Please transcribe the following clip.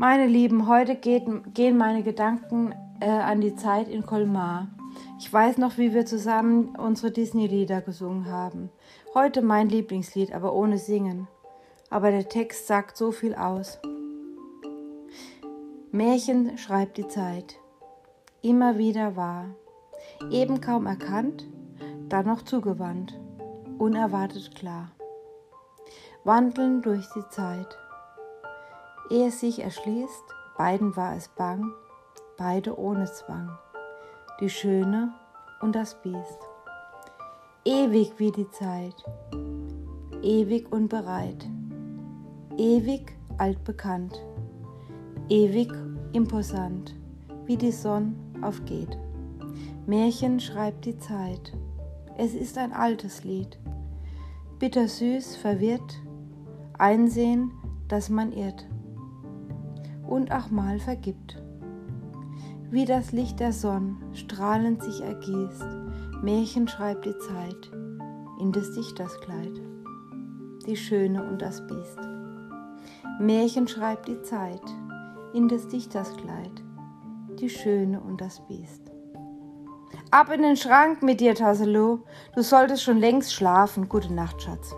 Meine Lieben, heute geht, gehen meine Gedanken äh, an die Zeit in Colmar. Ich weiß noch, wie wir zusammen unsere Disney-Lieder gesungen haben. Heute mein Lieblingslied, aber ohne Singen. Aber der Text sagt so viel aus. Märchen schreibt die Zeit. Immer wieder wahr. Eben kaum erkannt, dann noch zugewandt. Unerwartet klar. Wandeln durch die Zeit. Ehe es sich erschließt, beiden war es bang, beide ohne Zwang, die Schöne und das Biest. Ewig wie die Zeit, ewig und bereit, ewig altbekannt, ewig imposant, wie die Sonne aufgeht. Märchen schreibt die Zeit, es ist ein altes Lied, bittersüß, verwirrt, einsehen, dass man irrt und auch mal vergibt. Wie das Licht der Sonne strahlend sich ergießt, Märchen schreibt die Zeit in des Dichters Kleid, die Schöne und das Biest. Märchen schreibt die Zeit in des Dichters Kleid, die Schöne und das Biest. Ab in den Schrank mit dir, Tasselo, du solltest schon längst schlafen. Gute Nacht, Schatz.